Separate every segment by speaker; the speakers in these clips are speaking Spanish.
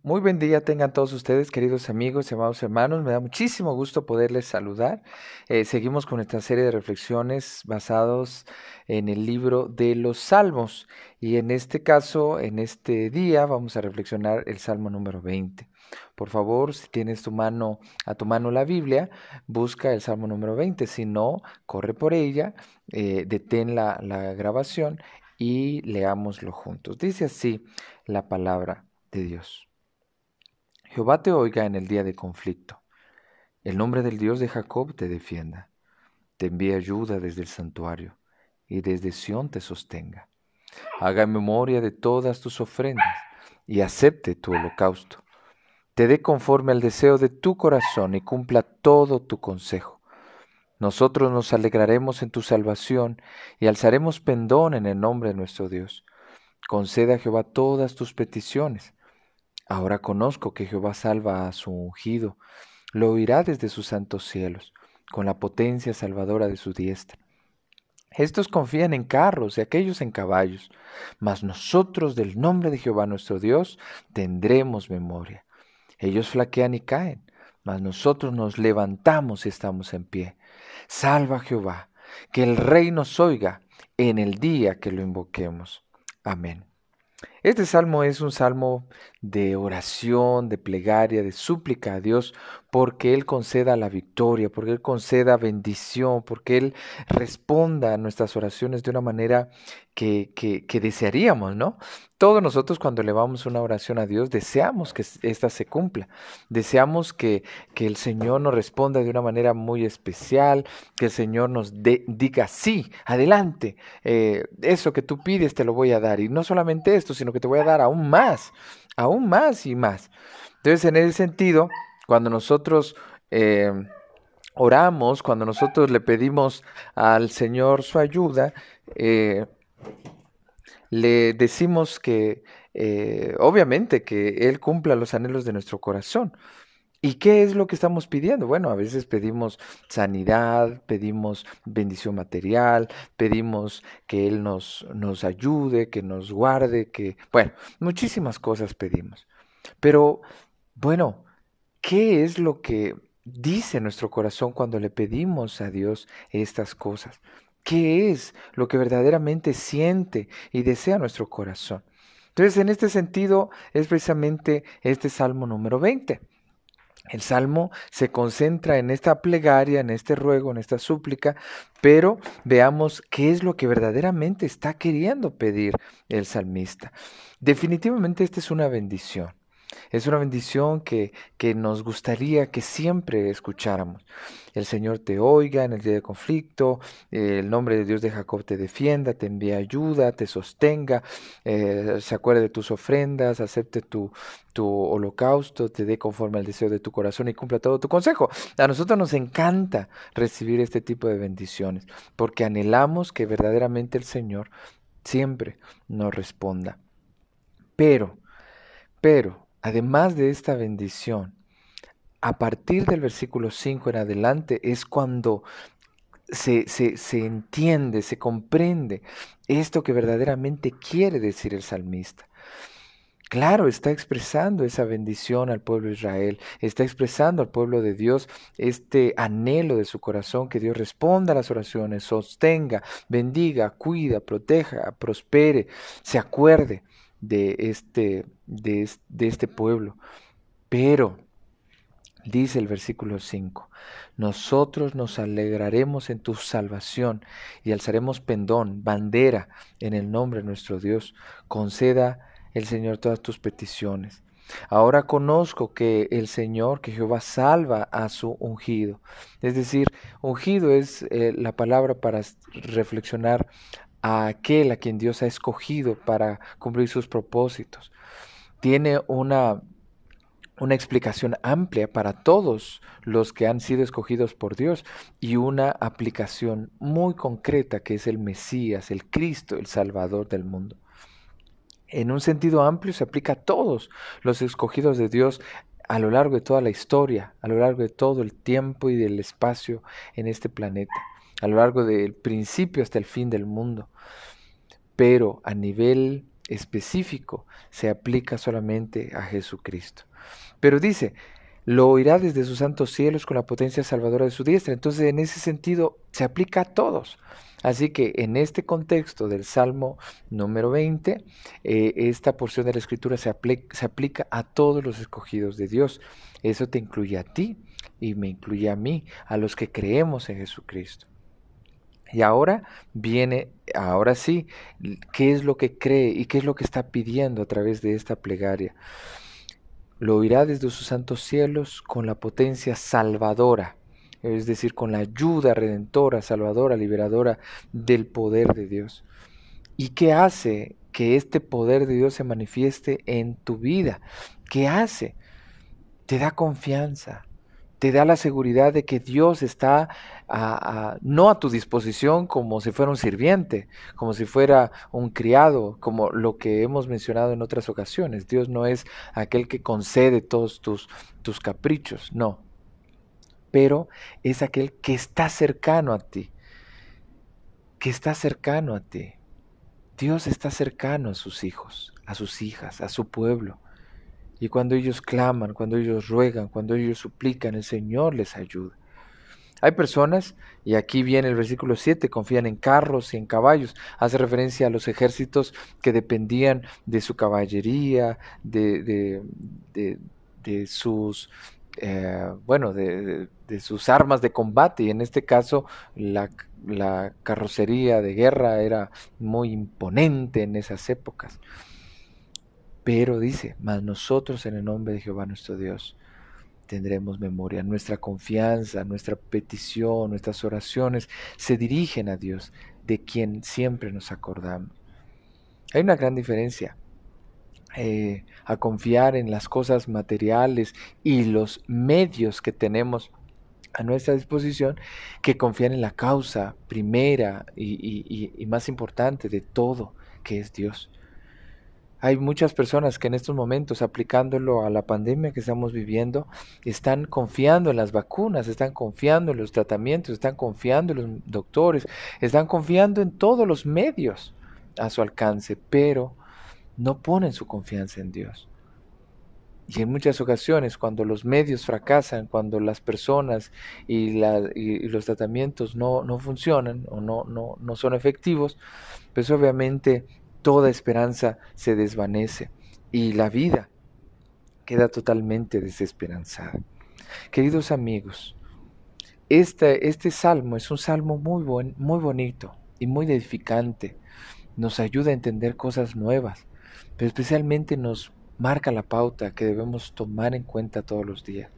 Speaker 1: Muy buen día tengan todos ustedes, queridos amigos amados hermanos. Me da muchísimo gusto poderles saludar. Eh, seguimos con esta serie de reflexiones basados en el libro de los Salmos. Y en este caso, en este día, vamos a reflexionar el Salmo número 20. Por favor, si tienes tu mano a tu mano la Biblia, busca el Salmo número 20. Si no, corre por ella, eh, detén la, la grabación y leámoslo juntos. Dice así la palabra de Dios. Jehová te oiga en el día de conflicto. El nombre del Dios de Jacob te defienda. Te envíe ayuda desde el santuario y desde Sión te sostenga. Haga memoria de todas tus ofrendas y acepte tu holocausto. Te dé conforme al deseo de tu corazón y cumpla todo tu consejo. Nosotros nos alegraremos en tu salvación y alzaremos pendón en el nombre de nuestro Dios. Conceda a Jehová todas tus peticiones Ahora conozco que Jehová salva a su ungido, lo oirá desde sus santos cielos, con la potencia salvadora de su diestra. Estos confían en carros y aquellos en caballos, mas nosotros del nombre de Jehová nuestro Dios tendremos memoria. Ellos flaquean y caen, mas nosotros nos levantamos y estamos en pie. Salva Jehová, que el Rey nos oiga en el día que lo invoquemos. Amén. Este salmo es un salmo de oración, de plegaria, de súplica a Dios, porque Él conceda la victoria, porque Él conceda bendición, porque Él responda a nuestras oraciones de una manera que, que, desearíamos, ¿no? Todos nosotros cuando elevamos una oración a Dios deseamos que ésta se cumpla, deseamos que, que, el Señor nos responda de una manera muy especial, que el Señor nos diga, sí, adelante, eh, eso que tú pides te lo voy a dar, y no solamente esto, sino que te voy a dar aún más, aún más y más. Entonces, en ese sentido, cuando nosotros... Eh, oramos, cuando nosotros le pedimos al Señor su ayuda, eh, le decimos que eh, obviamente que Él cumpla los anhelos de nuestro corazón. ¿Y qué es lo que estamos pidiendo? Bueno, a veces pedimos sanidad, pedimos bendición material, pedimos que Él nos, nos ayude, que nos guarde, que, bueno, muchísimas cosas pedimos. Pero, bueno, ¿qué es lo que dice nuestro corazón cuando le pedimos a Dios estas cosas? ¿Qué es lo que verdaderamente siente y desea nuestro corazón? Entonces, en este sentido, es precisamente este Salmo número 20. El salmo se concentra en esta plegaria, en este ruego, en esta súplica, pero veamos qué es lo que verdaderamente está queriendo pedir el salmista. Definitivamente esta es una bendición. Es una bendición que, que nos gustaría que siempre escucháramos. El Señor te oiga en el día de conflicto, el nombre de Dios de Jacob te defienda, te envíe ayuda, te sostenga, eh, se acuerde de tus ofrendas, acepte tu, tu holocausto, te dé conforme al deseo de tu corazón y cumpla todo tu consejo. A nosotros nos encanta recibir este tipo de bendiciones porque anhelamos que verdaderamente el Señor siempre nos responda. Pero, pero, además de esta bendición, a partir del versículo 5 en adelante es cuando se, se, entiende, se comprende esto que verdaderamente quiere decir el salmista. Claro, está expresando esa bendición al pueblo de Israel, está expresando al pueblo de Dios este anhelo de su corazón, que Dios responda a las oraciones, sostenga, bendiga, cuida, proteja, prospere, se acuerde de este, de, este pueblo. Pero, dice el versículo 5, nosotros nos alegraremos en tu salvación y alzaremos pendón, bandera, en el nombre de nuestro Dios. Conceda el Señor todas tus peticiones. Ahora conozco que el Señor, que Jehová salva a su ungido. Es decir, ungido es eh, la palabra para reflexionar a aquel a quien Dios ha escogido para cumplir sus propósitos. Tiene una, una explicación amplia para todos los que han sido escogidos por Dios y una aplicación muy concreta que es el Mesías, el Cristo, el Salvador del mundo. En un sentido amplio se aplica a todos los escogidos de Dios a lo largo de toda la historia, a lo largo de todo el tiempo y del espacio en este planeta a lo largo del principio hasta el fin del mundo. Pero a nivel específico se aplica solamente a Jesucristo. Pero dice, lo oirá desde sus santos cielos con la potencia salvadora de su diestra. Entonces, en ese sentido, se aplica a todos. Así que en este contexto del Salmo número 20, eh, esta porción de la Escritura se, se aplica a todos los escogidos de Dios. Eso te incluye a ti y me incluye a mí, a los que creemos en Jesucristo. Y ahora viene, ahora sí, qué es lo que cree y qué es lo que está pidiendo a través de esta plegaria. Lo oirá desde sus santos cielos con la potencia salvadora, es decir, con la ayuda redentora, salvadora, liberadora del poder de Dios. ¿Y qué hace que este poder de Dios se manifieste en tu vida? ¿Qué hace? Te da confianza, te da la seguridad de que Dios está no a tu disposición como si fuera un sirviente, como si fuera un criado, como lo que hemos mencionado en otras ocasiones. Dios no es aquel que concede todos tus, tus caprichos, no. Pero es aquel que está cercano a ti, que está cercano a ti. Dios está cercano a sus hijos, a sus hijas, a su pueblo. Y cuando ellos claman, cuando ellos ruegan, cuando ellos suplican, el Señor les ayuda. Hay personas, y aquí viene el versículo 7, confían en carros y en caballos. Hace referencia a los ejércitos que dependían de su caballería, de, de, sus, eh, bueno, de, sus armas de combate. Y en este caso, la carrocería de guerra era muy imponente en esas épocas. Pero dice, mas nosotros en el nombre de Jehová nuestro Dios tendremos memoria. Nuestra confianza, nuestra petición, nuestras oraciones se dirigen a Dios, de quien siempre nos acordamos. Hay una gran diferencia eh, a confiar en las cosas materiales y los medios que tenemos a nuestra disposición que confiar en la causa primera y más importante de todo, que es Dios. Hay muchas personas que en estos momentos, aplicándolo a la pandemia que estamos viviendo, están confiando en las vacunas, están confiando en los tratamientos, están confiando en los doctores, están confiando en todos los medios a su alcance, pero no ponen su confianza en Dios. Y en muchas ocasiones, cuando los medios fracasan, cuando las personas y, los tratamientos no, funcionan o no, no son efectivos, pues obviamente toda esperanza se desvanece y la vida queda totalmente desesperanzada. Queridos amigos, este, este salmo es un salmo muy, buen, muy bonito y muy edificante. Nos ayuda a entender cosas nuevas, pero especialmente nos marca la pauta que debemos tomar en cuenta todos los días.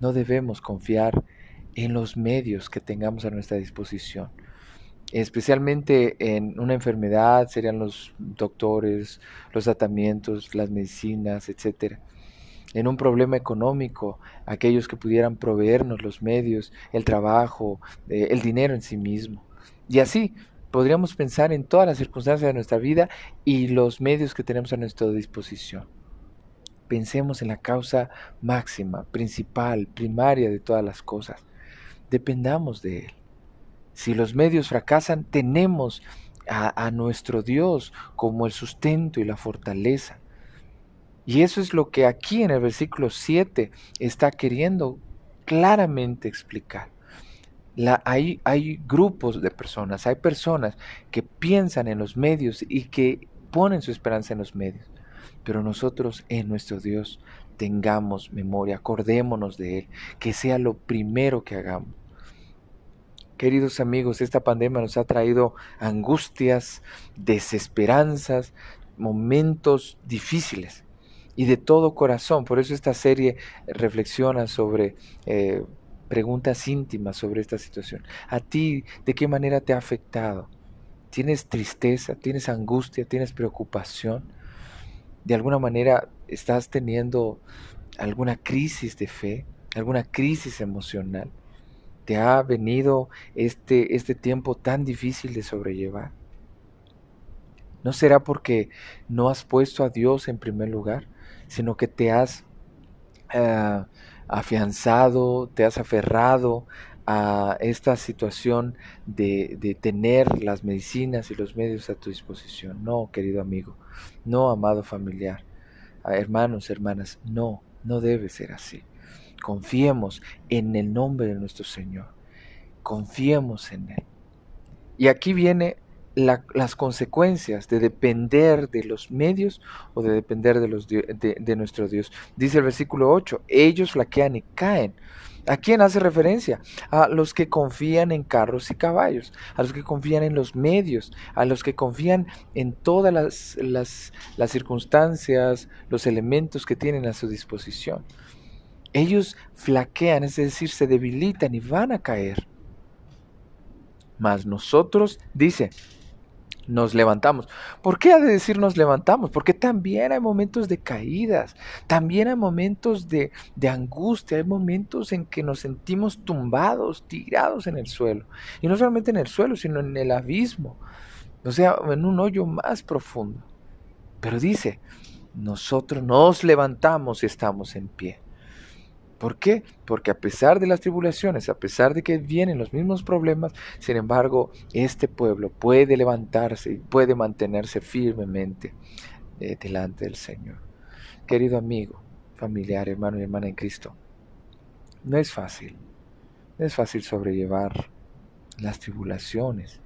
Speaker 1: No debemos confiar en los medios que tengamos a nuestra disposición especialmente en una enfermedad, serían los doctores, los tratamientos, las medicinas, etc. En un problema económico, aquellos que pudieran proveernos los medios, el trabajo, eh, el dinero en sí mismo. Y así podríamos pensar en todas las circunstancias de nuestra vida y los medios que tenemos a nuestra disposición. Pensemos en la causa máxima, principal, primaria de todas las cosas. Dependamos de Él. Si los medios fracasan, tenemos a, nuestro Dios como el sustento y la fortaleza. Y eso es lo que aquí en el versículo 7 está queriendo claramente explicar. hay, hay, grupos de personas, hay personas que piensan en los medios y que ponen su esperanza en los medios. Pero nosotros en nuestro Dios tengamos memoria, acordémonos de Él, que sea lo primero que hagamos. Queridos amigos, esta pandemia nos ha traído angustias, desesperanzas, momentos difíciles y de todo corazón. Por eso esta serie reflexiona sobre eh, preguntas íntimas sobre esta situación. ¿A ti de qué manera te ha afectado? ¿Tienes tristeza? ¿Tienes angustia? ¿Tienes preocupación? ¿De alguna manera estás teniendo alguna crisis de fe? ¿Alguna crisis emocional? Te ha venido este, este tiempo tan difícil de sobrellevar? ¿No será porque no has puesto a Dios en primer lugar, sino que te has ah, afianzado, te has aferrado a esta situación de, de, tener las medicinas y los medios a tu disposición. No, querido amigo, no, amado familiar, hermanos, hermanas, no, no debe ser así. Confiemos en el nombre de nuestro Señor. Confiemos en Él. Y aquí viene las consecuencias de depender de los medios o de depender de, los, de, nuestro Dios. Dice el versículo 8, ellos flaquean y caen. ¿A quién hace referencia? A los que confían en carros y caballos, a los que confían en los medios, a los que confían en todas las, las, las circunstancias, los elementos que tienen a su disposición. Ellos flaquean, es decir, se debilitan y van a caer. Mas nosotros, dice, nos levantamos. ¿Por qué ha de decir nos levantamos? Porque también hay momentos de caídas, también hay momentos de, de, angustia, hay momentos en que nos sentimos tumbados, tirados en el suelo. Y no solamente en el suelo, sino en el abismo, o sea, en un hoyo más profundo. Pero dice, nosotros nos levantamos y estamos en pie. ¿Por qué? Porque a pesar de las tribulaciones, a pesar de que vienen los mismos problemas, sin embargo, este pueblo puede levantarse y puede mantenerse firmemente eh, delante del Señor. Querido amigo, familiar, hermano y hermana en Cristo, no es fácil, no es fácil sobrellevar las tribulaciones.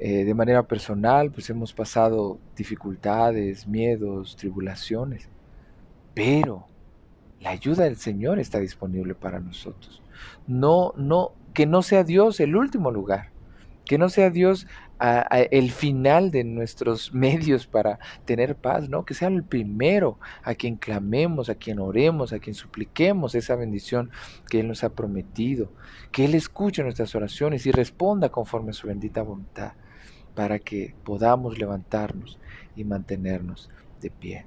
Speaker 1: Eh, de manera personal, pues hemos pasado dificultades, miedos, tribulaciones, pero la ayuda del Señor está disponible para nosotros. No, no, que no sea Dios el último lugar, que no sea Dios el final de nuestros medios para tener paz, no, que sea el primero a quien clamemos, a quien oremos, a quien supliquemos esa bendición que Él nos ha prometido, que Él escuche nuestras oraciones y responda conforme a su bendita voluntad, para que podamos levantarnos y mantenernos de pie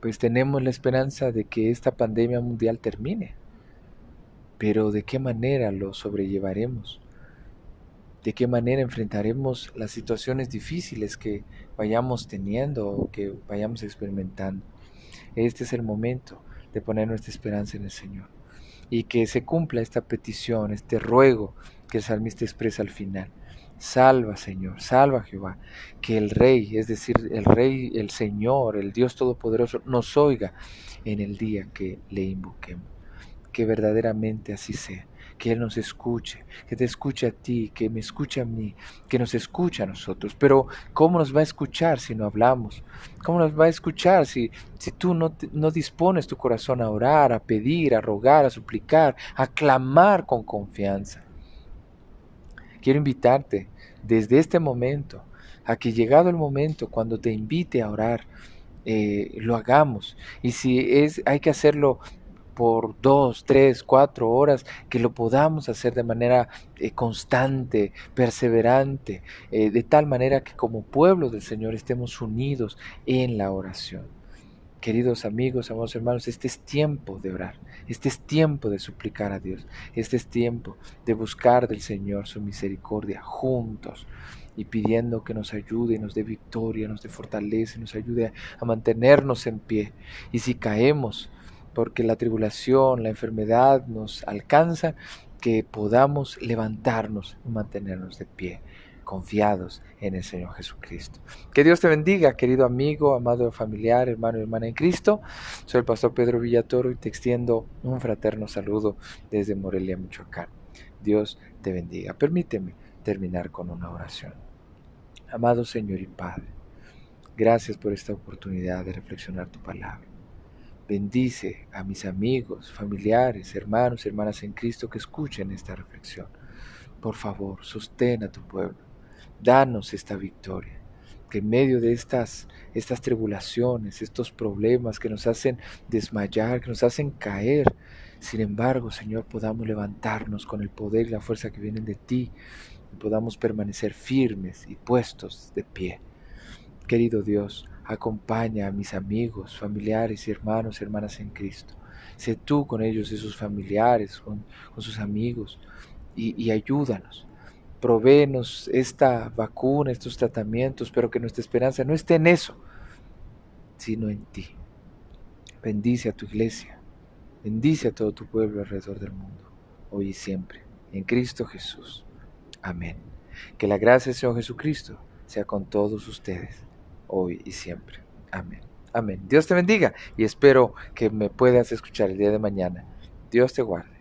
Speaker 1: pues tenemos la esperanza de que esta pandemia mundial termine. Pero ¿de qué manera lo sobrellevaremos? ¿De qué manera enfrentaremos las situaciones difíciles que vayamos teniendo o que vayamos experimentando? Este es el momento de poner nuestra esperanza en el Señor y que se cumpla esta petición, este ruego que el salmista expresa al final. Salva, Señor, salva Jehová, que el Rey, es decir, el Rey, el Señor, el Dios Todopoderoso, nos oiga en el día que le invoquemos. Que verdaderamente así sea, que Él nos escuche, que te escuche a ti, que me escuche a mí, que nos escuche a nosotros. Pero ¿cómo nos va a escuchar si no hablamos? ¿Cómo nos va a escuchar si, si tú no, no dispones tu corazón a orar, a pedir, a rogar, a suplicar, a clamar con confianza? Quiero invitarte desde este momento a que llegado el momento, cuando te invite a orar, eh, lo hagamos. Y si es, hay que hacerlo por dos, tres, cuatro horas, que lo podamos hacer de manera eh, constante, perseverante, eh, de tal manera que como pueblo del Señor estemos unidos en la oración. Queridos amigos, amados hermanos, este es tiempo de orar, este es tiempo de suplicar a Dios, este es tiempo de buscar del Señor su misericordia juntos y pidiendo que nos ayude, nos dé victoria, nos dé fortaleza, nos ayude a mantenernos en pie. Y si caemos porque la tribulación, la enfermedad nos alcanza, que podamos levantarnos y mantenernos de pie confiados en el Señor Jesucristo. Que Dios te bendiga, querido amigo, amado familiar, hermano y hermana en Cristo. Soy el pastor Pedro Villatoro y te extiendo un fraterno saludo desde Morelia, Michoacán. Dios te bendiga. Permíteme terminar con una oración. Amado Señor y Padre, gracias por esta oportunidad de reflexionar tu palabra. Bendice a mis amigos, familiares, hermanos, hermanas en Cristo que escuchen esta reflexión. Por favor, sostén a tu pueblo Danos esta victoria. Que en medio de estas, estas tribulaciones, estos problemas que nos hacen desmayar, que nos hacen caer, sin embargo, Señor, podamos levantarnos con el poder y la fuerza que vienen de ti y podamos permanecer firmes y puestos de pie. Querido Dios, acompaña a mis amigos, familiares y hermanos, hermanas en Cristo. Sé tú con ellos y sus familiares, con, sus amigos, y ayúdanos provéenos esta vacuna, estos tratamientos, pero que nuestra esperanza no esté en eso, sino en ti. Bendice a tu iglesia, bendice a todo tu pueblo alrededor del mundo. hoy y siempre, en Cristo Jesús. Amén. Que la gracia del Señor Jesucristo sea con todos ustedes, hoy y siempre. Amén. Amén. Dios te bendiga y espero que me puedas escuchar el día de mañana. Dios te guarde.